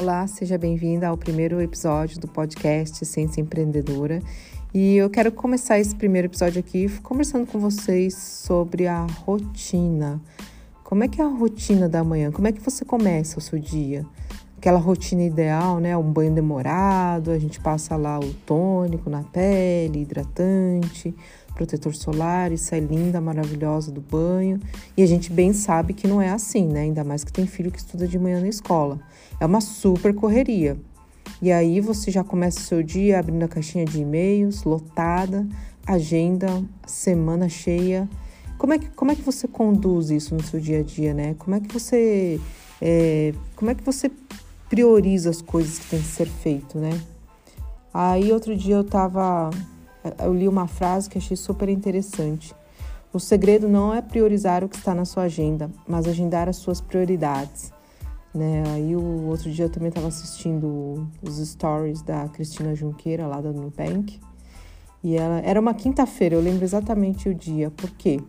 Olá, seja bem-vinda ao primeiro episódio do podcast Ciência Empreendedora. E eu quero começar esse primeiro episódio aqui conversando com vocês sobre a rotina. Como é que é a rotina da manhã? Como é que você começa o seu dia? Aquela rotina ideal, né? Um banho demorado, a gente passa lá o tônico na pele, hidratante, protetor solar e sai linda, maravilhosa do banho. E a gente bem sabe que não é assim, né? Ainda mais que tem filho que estuda de manhã na escola. É uma super correria. E aí você já começa o seu dia abrindo a caixinha de e-mails, lotada, agenda, semana cheia. Como é que, como é que você conduz isso no seu dia a dia, né? Como é que você é, como é que você prioriza as coisas que tem que ser feito, né? Aí outro dia eu tava eu li uma frase que achei super interessante. O segredo não é priorizar o que está na sua agenda, mas agendar as suas prioridades. Né? Aí o outro dia eu também estava assistindo os stories da Cristina Junqueira lá da Nubank. E ela era uma quinta-feira, eu lembro exatamente o dia. Por quê?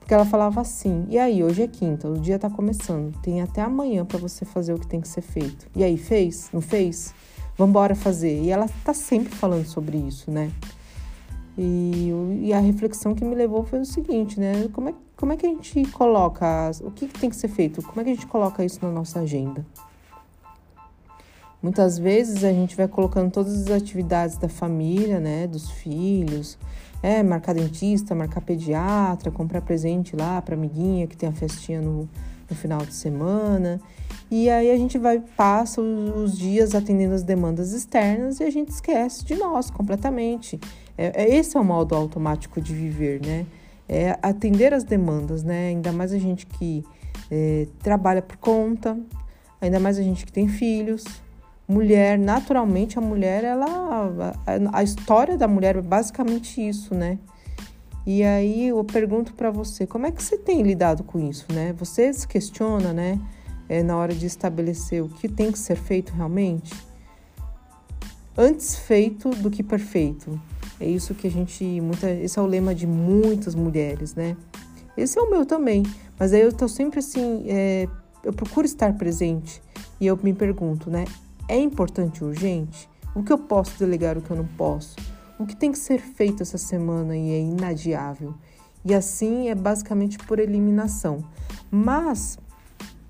Porque ela falava assim: "E aí, hoje é quinta, o dia está começando. Tem até amanhã para você fazer o que tem que ser feito". E aí, fez? Não fez? Vamos embora fazer. E ela está sempre falando sobre isso, né? E, e, a reflexão que me levou foi o seguinte, né? Como é, como é que a gente coloca, o que, que tem que ser feito? Como é que a gente coloca isso na nossa agenda? Muitas vezes a gente vai colocando todas as atividades da família, né? Dos filhos, é, marcar dentista, marcar pediatra, comprar presente lá para amiguinha que tem a festinha no, no final de semana. E aí a gente vai, passa os dias atendendo as demandas externas e a gente esquece de nós completamente. É, é, esse é o modo automático de viver, né? É atender as demandas, né? Ainda mais a gente que é, trabalha por conta, ainda mais a gente que tem filhos. Mulher, naturalmente a mulher, ela a, a história da mulher é basicamente isso, né? E aí eu pergunto para você, como é que você tem lidado com isso, né? Você se questiona, né? É, na hora de estabelecer o que tem que ser feito realmente? Antes feito do que perfeito. É isso que a gente. Muita, esse é o lema de muitas mulheres, né? Esse é o meu também. Mas aí eu tô sempre assim. É, eu procuro estar presente e eu me pergunto, né? É importante urgente? O que eu posso delegar, o que eu não posso? O que tem que ser feito essa semana e é inadiável? E assim é basicamente por eliminação. Mas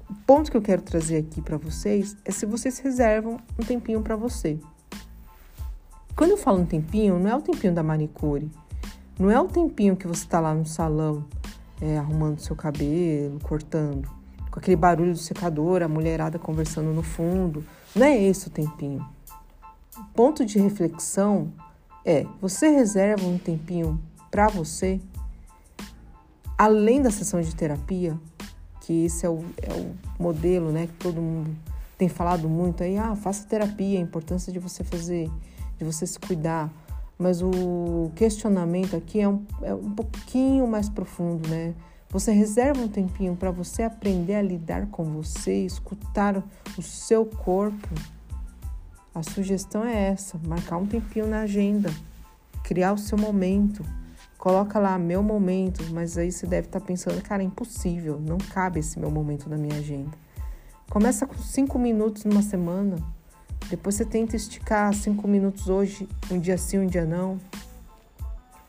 o ponto que eu quero trazer aqui para vocês é se vocês reservam um tempinho para você. Quando eu falo um tempinho, não é o tempinho da manicure. Não é o tempinho que você está lá no salão, é, arrumando seu cabelo, cortando, com aquele barulho do secador, a mulherada conversando no fundo. Não é esse o tempinho. O ponto de reflexão é: você reserva um tempinho para você, além da sessão de terapia, que esse é o, é o modelo, né, que todo mundo tem falado muito aí, ah, faça terapia, a importância de você fazer de você se cuidar. Mas o questionamento aqui é um, é um pouquinho mais profundo, né? Você reserva um tempinho para você aprender a lidar com você, escutar o seu corpo. A sugestão é essa: marcar um tempinho na agenda, criar o seu momento. Coloca lá meu momento, mas aí você deve estar tá pensando, cara, é impossível, não cabe esse meu momento na minha agenda. Começa com cinco minutos numa semana, depois você tenta esticar cinco minutos hoje, um dia sim, um dia não.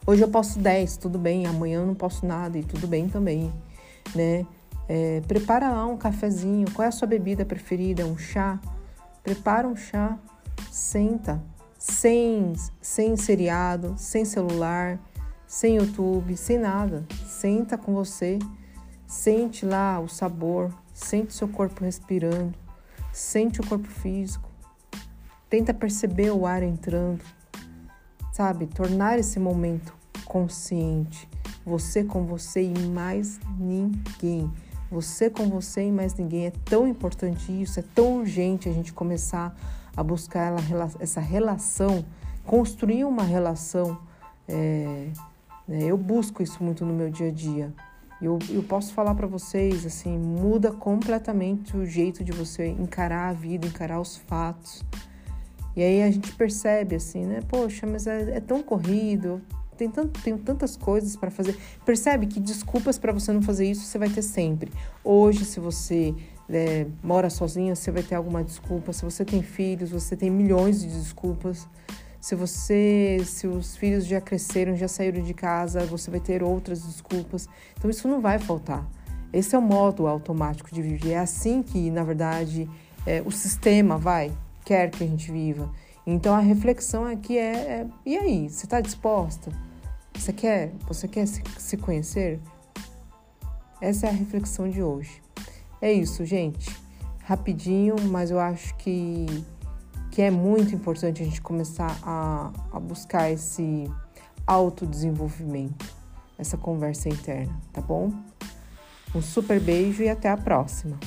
Hoje eu posso 10, tudo bem. Amanhã eu não posso nada e tudo bem também, né? É, prepara lá um cafezinho. Qual é a sua bebida preferida? Um chá? Prepara um chá, senta, sem, sem seriado, sem celular, sem YouTube, sem nada. Senta com você, sente lá o sabor, sente seu corpo respirando, sente o corpo físico Tenta perceber o ar entrando, sabe? Tornar esse momento consciente. Você com você e mais ninguém. Você com você e mais ninguém. É tão importante isso, é tão urgente a gente começar a buscar essa relação, construir uma relação. É, né? Eu busco isso muito no meu dia a dia. Eu, eu posso falar para vocês, assim, muda completamente o jeito de você encarar a vida, encarar os fatos. E aí a gente percebe assim, né? Poxa, mas é, é tão corrido, tem, tanto, tem tantas coisas para fazer. Percebe que desculpas para você não fazer isso você vai ter sempre. Hoje, se você é, mora sozinha, você vai ter alguma desculpa. Se você tem filhos, você tem milhões de desculpas. Se você, se os filhos já cresceram, já saíram de casa, você vai ter outras desculpas. Então isso não vai faltar. Esse é o modo automático de viver. É assim que, na verdade, é, o sistema vai quer que a gente viva. Então a reflexão aqui é, é e aí, você está disposta? Você quer? Você quer se, se conhecer? Essa é a reflexão de hoje. É isso, gente. Rapidinho, mas eu acho que, que é muito importante a gente começar a, a buscar esse autodesenvolvimento, essa conversa interna, tá bom? Um super beijo e até a próxima!